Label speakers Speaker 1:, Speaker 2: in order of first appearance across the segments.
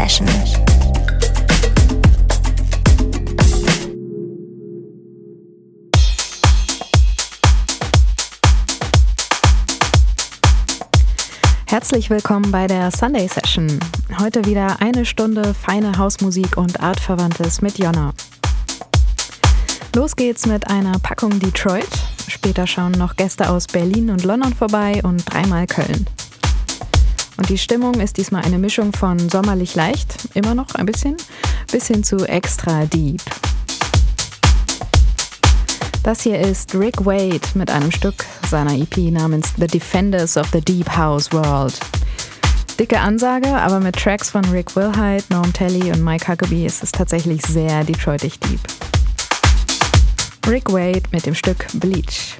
Speaker 1: Session.
Speaker 2: Herzlich willkommen bei der Sunday Session. Heute wieder eine Stunde feine Hausmusik und Artverwandtes mit Jonna. Los geht's mit einer Packung Detroit. Später schauen noch Gäste aus Berlin und London vorbei und dreimal Köln. Und die Stimmung ist diesmal eine Mischung von sommerlich leicht, immer noch ein bisschen, bis hin zu extra deep. Das hier ist Rick Wade mit einem Stück seiner EP namens The Defenders of the Deep House World. Dicke Ansage, aber mit Tracks von Rick Wilhite, Norm Telly und Mike Huckabee ist es tatsächlich sehr Detroitig deep. Rick Wade mit dem Stück Bleach.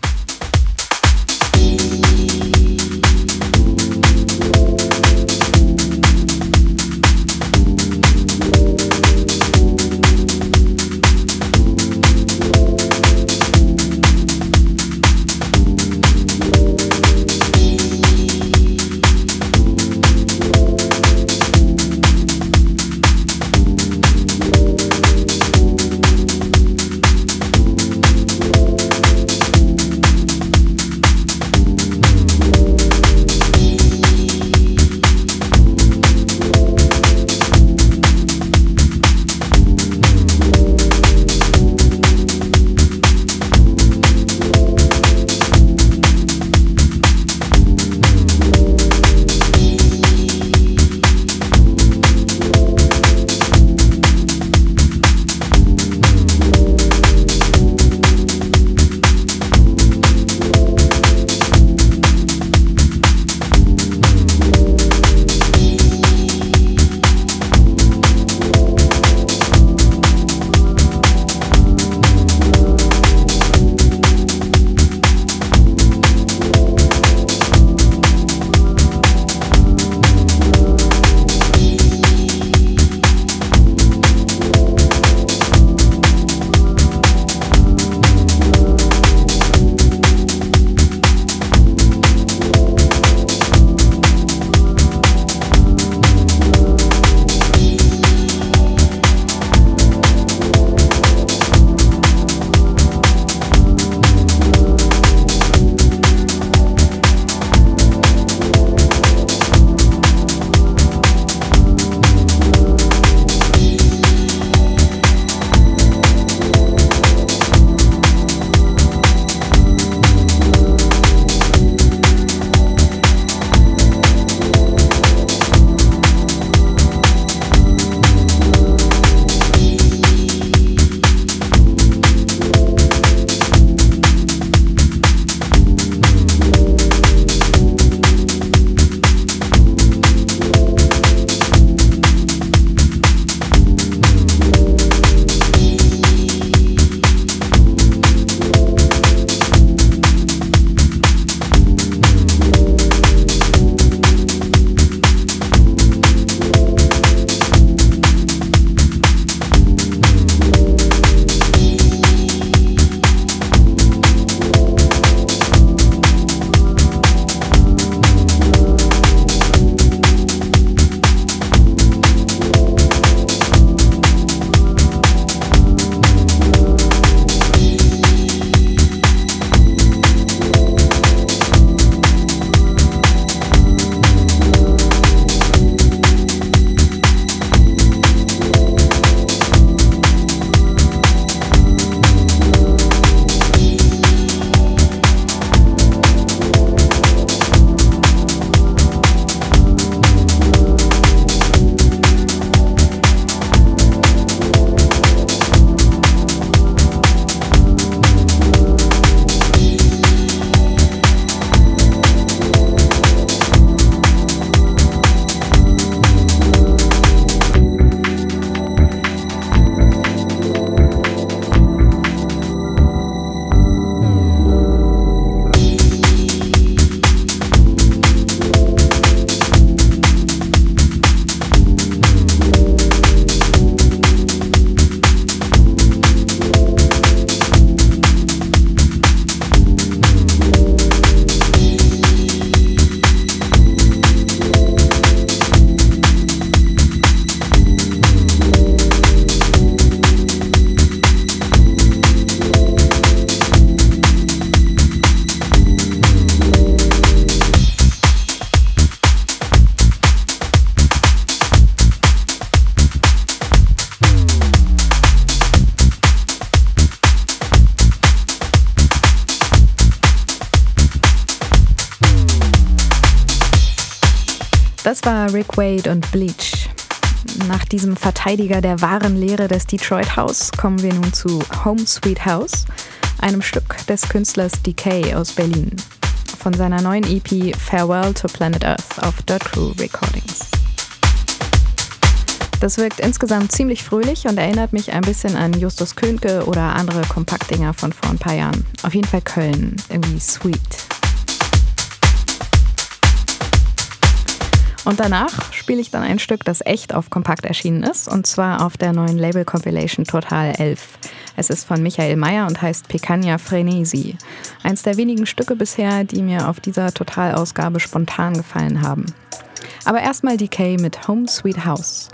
Speaker 2: Das war Rick Wade und Bleach. Nach diesem Verteidiger der wahren Lehre des Detroit House kommen wir nun zu Home Sweet House, einem Stück des Künstlers Decay aus Berlin, von seiner neuen EP Farewell to Planet Earth auf Dirt Crew Recordings. Das wirkt insgesamt ziemlich fröhlich und erinnert mich ein bisschen an Justus Könke oder andere Kompaktdinger von vor ein paar Jahren. Auf jeden Fall Köln, irgendwie sweet. Und danach spiele ich dann ein Stück, das echt auf Kompakt erschienen ist, und zwar auf der neuen Label-Compilation Total 11. Es ist von Michael Mayer und heißt Picanha Frenesi. Eins der wenigen Stücke bisher, die mir auf dieser Totalausgabe spontan gefallen haben. Aber erstmal Decay mit Home Sweet House.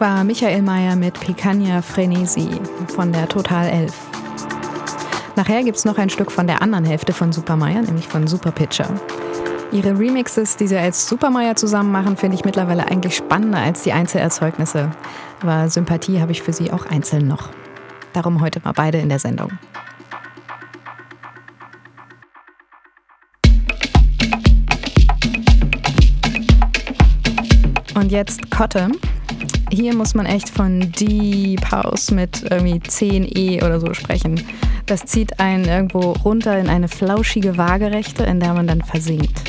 Speaker 2: War Michael Mayer mit Picanha Frenesi von der Total 11. Nachher gibt es noch ein Stück von der anderen Hälfte von Super Mayer, nämlich von Super Pitcher. Ihre Remixes, die sie als Super Mayer zusammen machen, finde ich mittlerweile eigentlich spannender als die Einzelerzeugnisse. Aber Sympathie habe ich für sie auch einzeln noch. Darum heute mal beide in der Sendung. Und jetzt Kotte. Hier muss man echt von Deep House mit irgendwie 10 E oder so sprechen. Das zieht einen irgendwo runter in eine flauschige Waagerechte, in der man dann versinkt.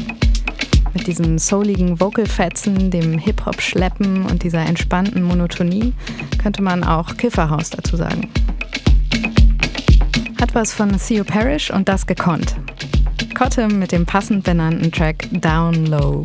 Speaker 2: Mit diesen souligen Vocalfetzen, dem Hip-Hop-Schleppen und dieser entspannten Monotonie könnte man auch Kifferhaus dazu sagen. Hat was von Theo Parrish und das gekonnt. Cottam mit dem passend benannten Track Down Low.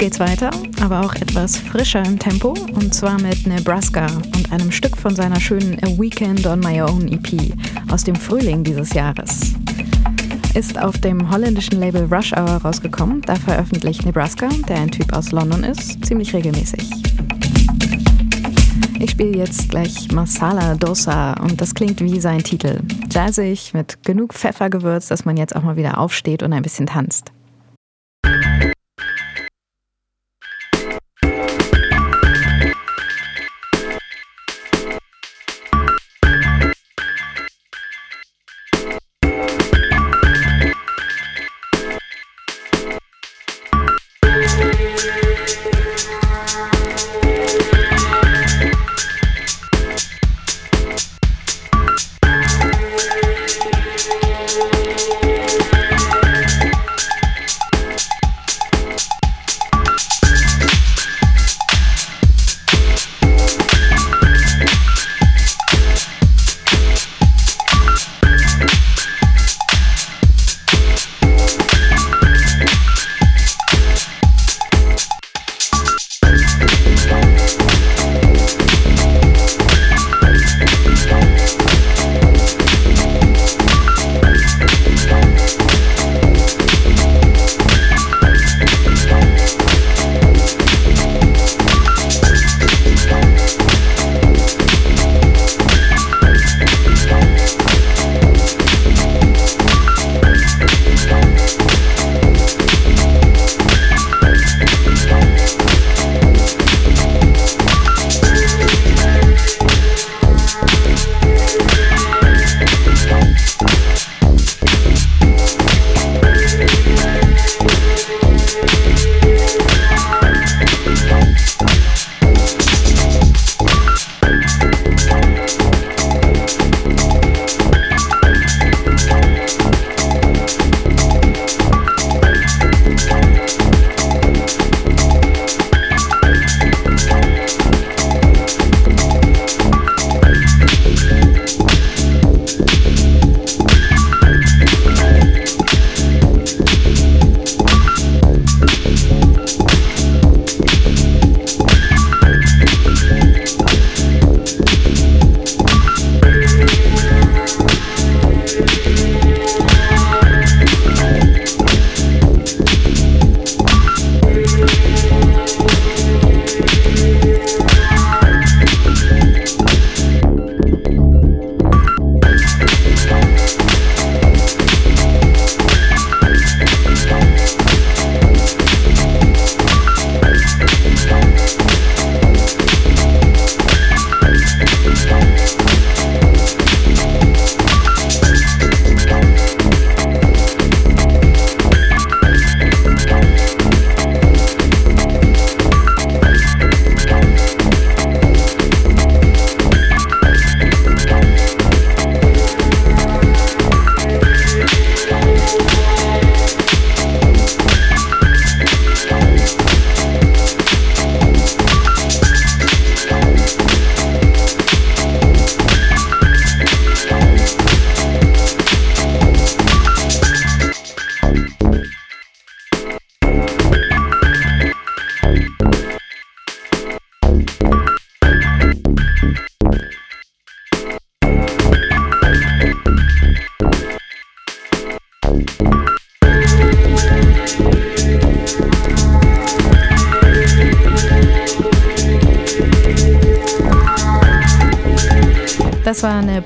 Speaker 2: Geht's weiter, aber auch etwas frischer im Tempo und zwar mit Nebraska und einem Stück von seiner schönen A Weekend on My Own EP aus dem Frühling dieses Jahres. Ist auf dem holländischen Label Rush Hour rausgekommen, da veröffentlicht Nebraska, der ein Typ aus London ist, ziemlich regelmäßig. Ich spiele jetzt gleich Masala Dosa und das klingt wie sein Titel. Jazzig, mit genug Pfeffergewürz, dass man jetzt auch mal wieder aufsteht und ein bisschen tanzt.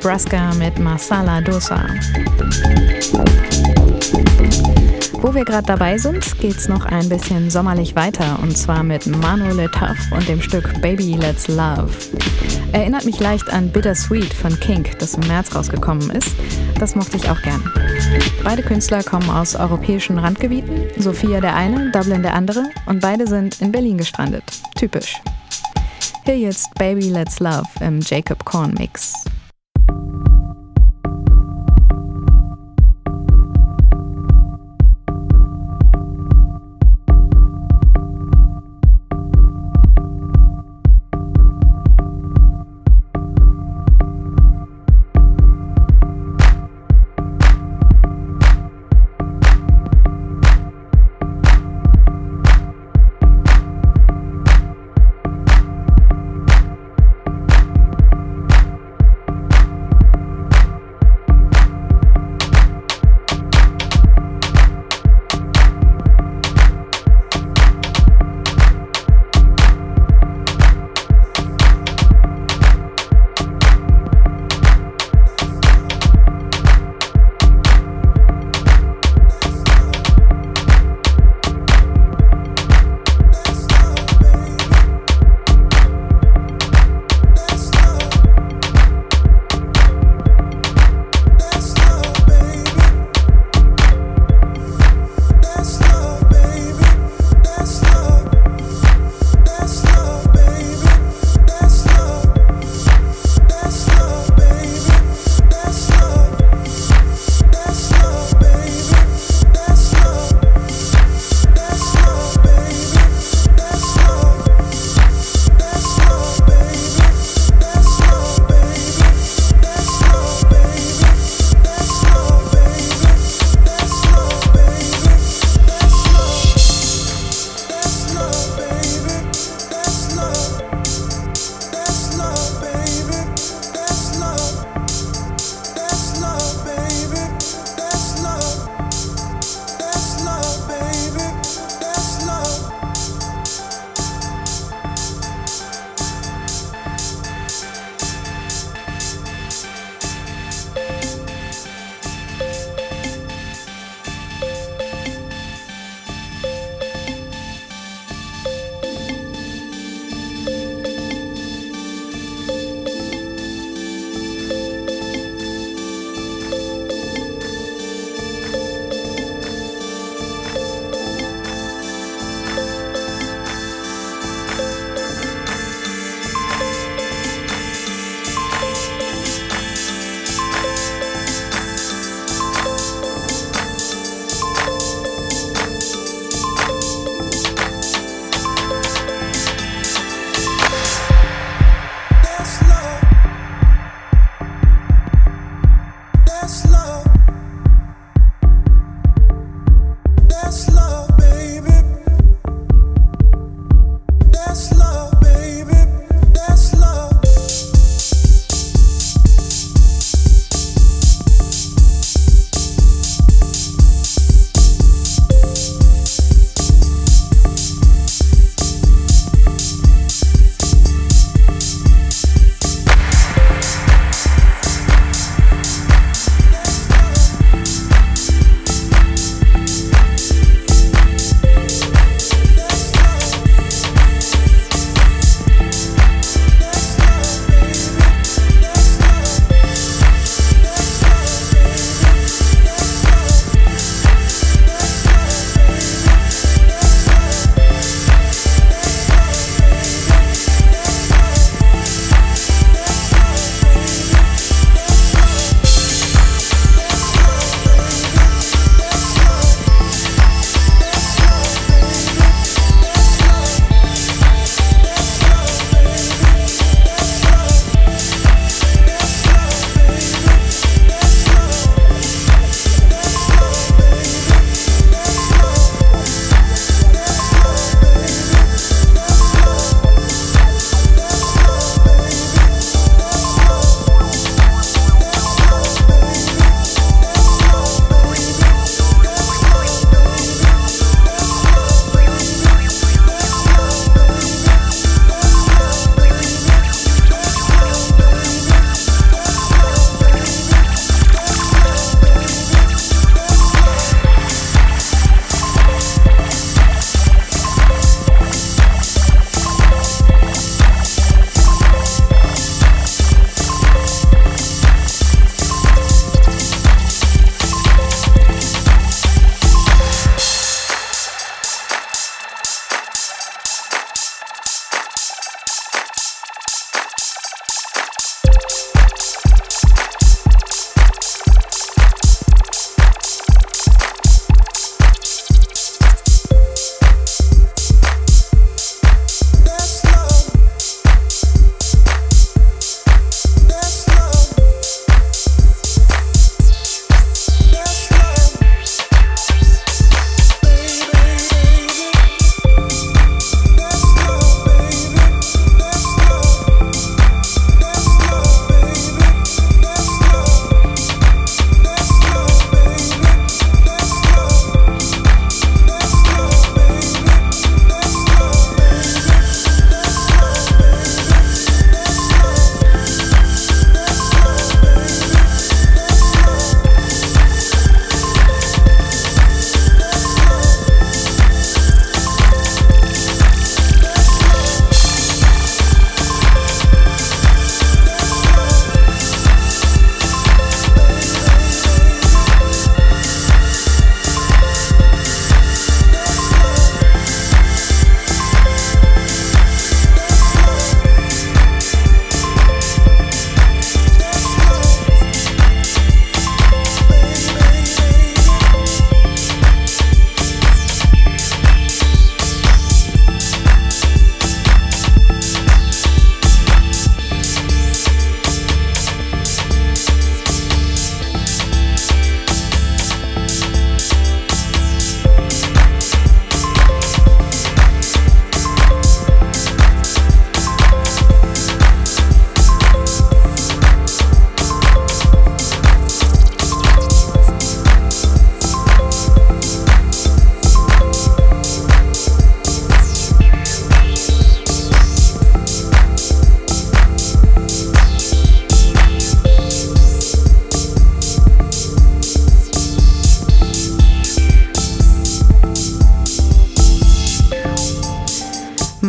Speaker 2: Nebraska mit Masala Dosa. Wo wir gerade dabei sind, geht's noch ein bisschen sommerlich weiter und zwar mit Manu Letoff und dem Stück Baby Let's Love. Erinnert mich leicht an Bittersweet von Kink, das im März rausgekommen ist. Das mochte ich auch gern. Beide Künstler kommen aus europäischen Randgebieten, Sophia der eine, Dublin der andere und beide sind in Berlin gestrandet. Typisch. Hier jetzt Baby Let's Love im Jacob Korn Mix.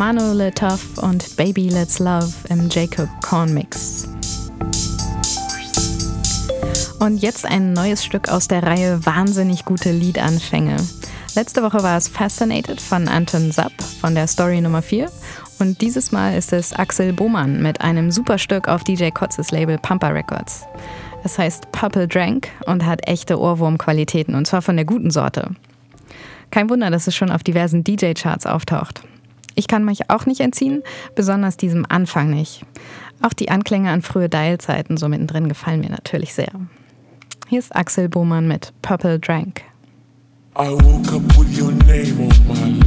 Speaker 2: Manu Letoff und Baby Let's Love im Jacob Korn Mix. Und jetzt ein neues Stück aus der Reihe Wahnsinnig gute Liedanfänge. Letzte Woche war es Fascinated von Anton Zapp von der Story Nummer 4 und dieses Mal ist es Axel Bohmann mit einem super Stück auf DJ Kotzes Label Pampa Records. Es heißt Purple Drank und hat echte Ohrwurmqualitäten und zwar von der guten Sorte. Kein Wunder, dass es schon auf diversen DJ-Charts auftaucht. Ich kann mich auch nicht entziehen, besonders diesem Anfang nicht. Auch die Anklänge an frühe Dialzeiten so mittendrin gefallen mir natürlich sehr. Hier ist Axel Bohmann mit Purple Drank. I woke up with your name on my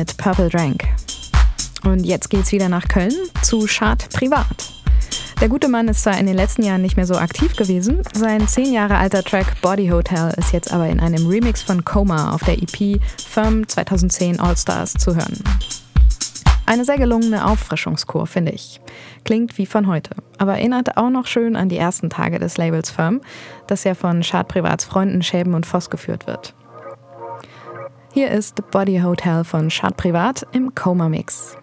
Speaker 2: mit Purple Drank. Und jetzt geht's wieder nach Köln zu Schad Privat. Der gute Mann ist zwar in den letzten Jahren nicht mehr so aktiv gewesen, sein zehn Jahre alter Track Body Hotel ist jetzt aber in einem Remix von Coma auf der EP Firm 2010 All Stars zu hören. Eine sehr gelungene Auffrischungskur, finde ich. Klingt wie von heute, aber erinnert auch noch schön an die ersten Tage des Labels Firm, das ja von Schad Privats Freunden Schäben und Voss geführt wird. Hier ist Body Hotel von Schad Privat im Coma Mix.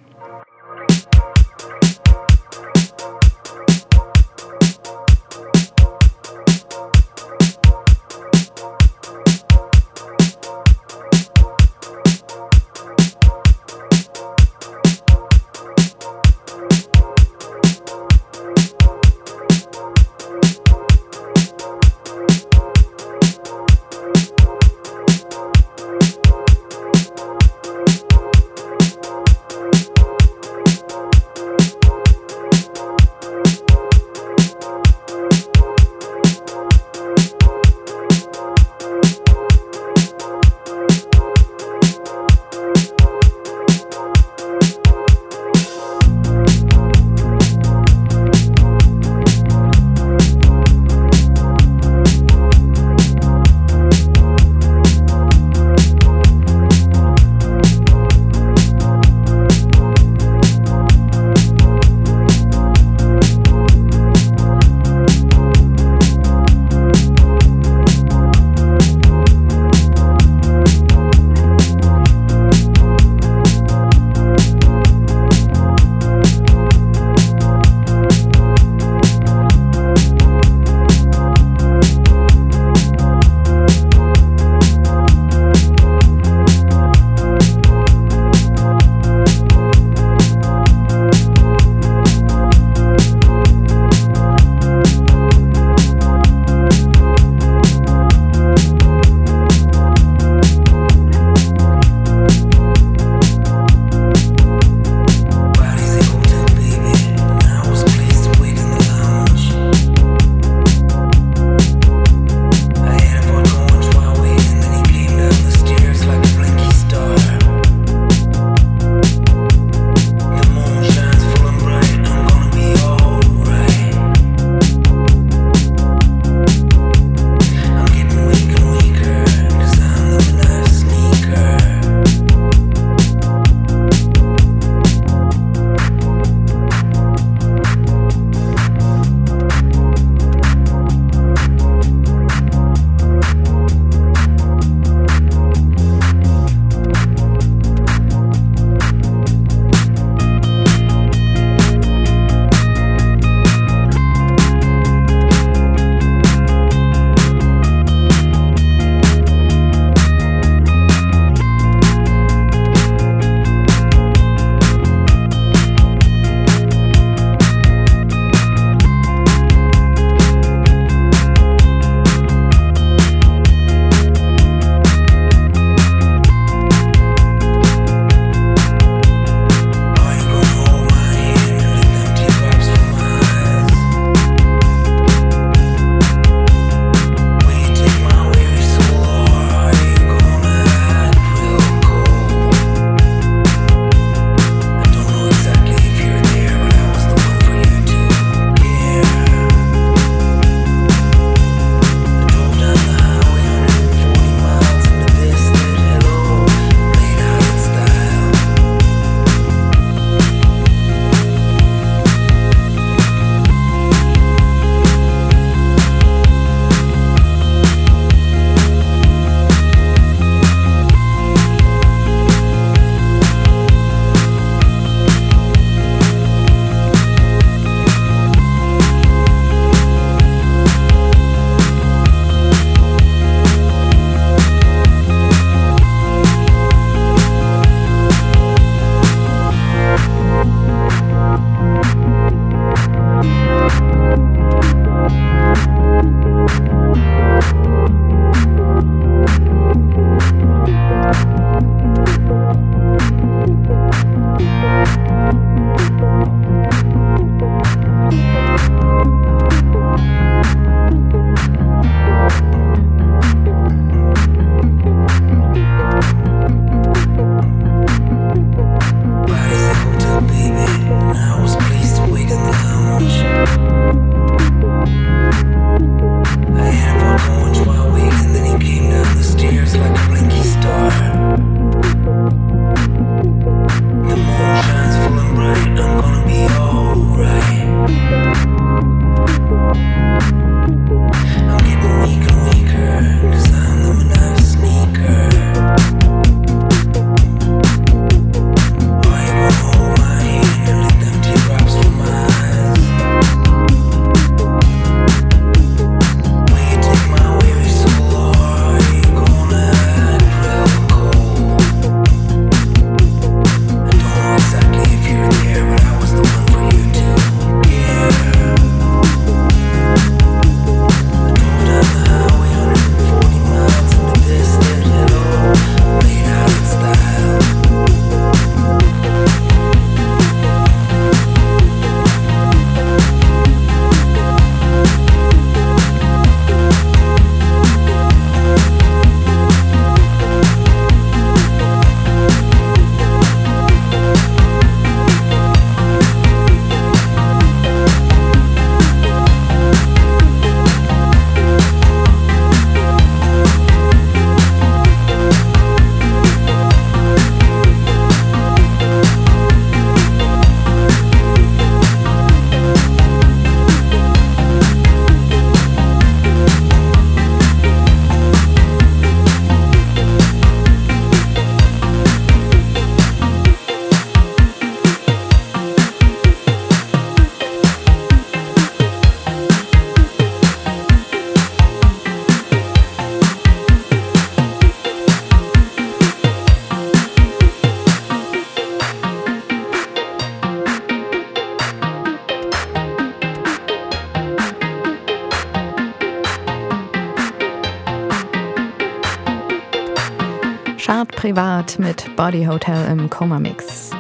Speaker 2: Privat mit Body Hotel im Coma Mix.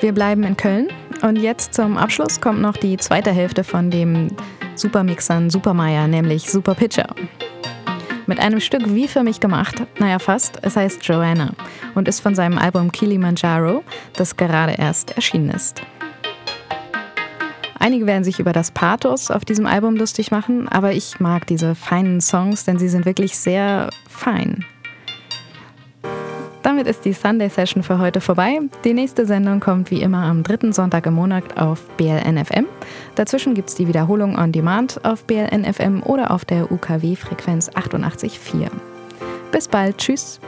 Speaker 2: Wir bleiben in Köln und jetzt zum Abschluss kommt noch die zweite Hälfte von dem Supermixern Supermeier, nämlich Super Pitcher. Mit einem Stück wie für mich gemacht, naja fast, es heißt Joanna und ist von seinem Album Kilimanjaro, das gerade erst erschienen ist. Einige werden sich über das Pathos auf diesem Album lustig machen, aber ich mag diese feinen Songs, denn sie sind wirklich sehr fein. Damit ist die Sunday Session für heute vorbei. Die nächste Sendung kommt wie immer am dritten Sonntag im Monat auf BLNFM. Dazwischen gibt es die Wiederholung on Demand auf BLNFM oder auf der UKW-Frequenz 88.4. Bis bald, tschüss.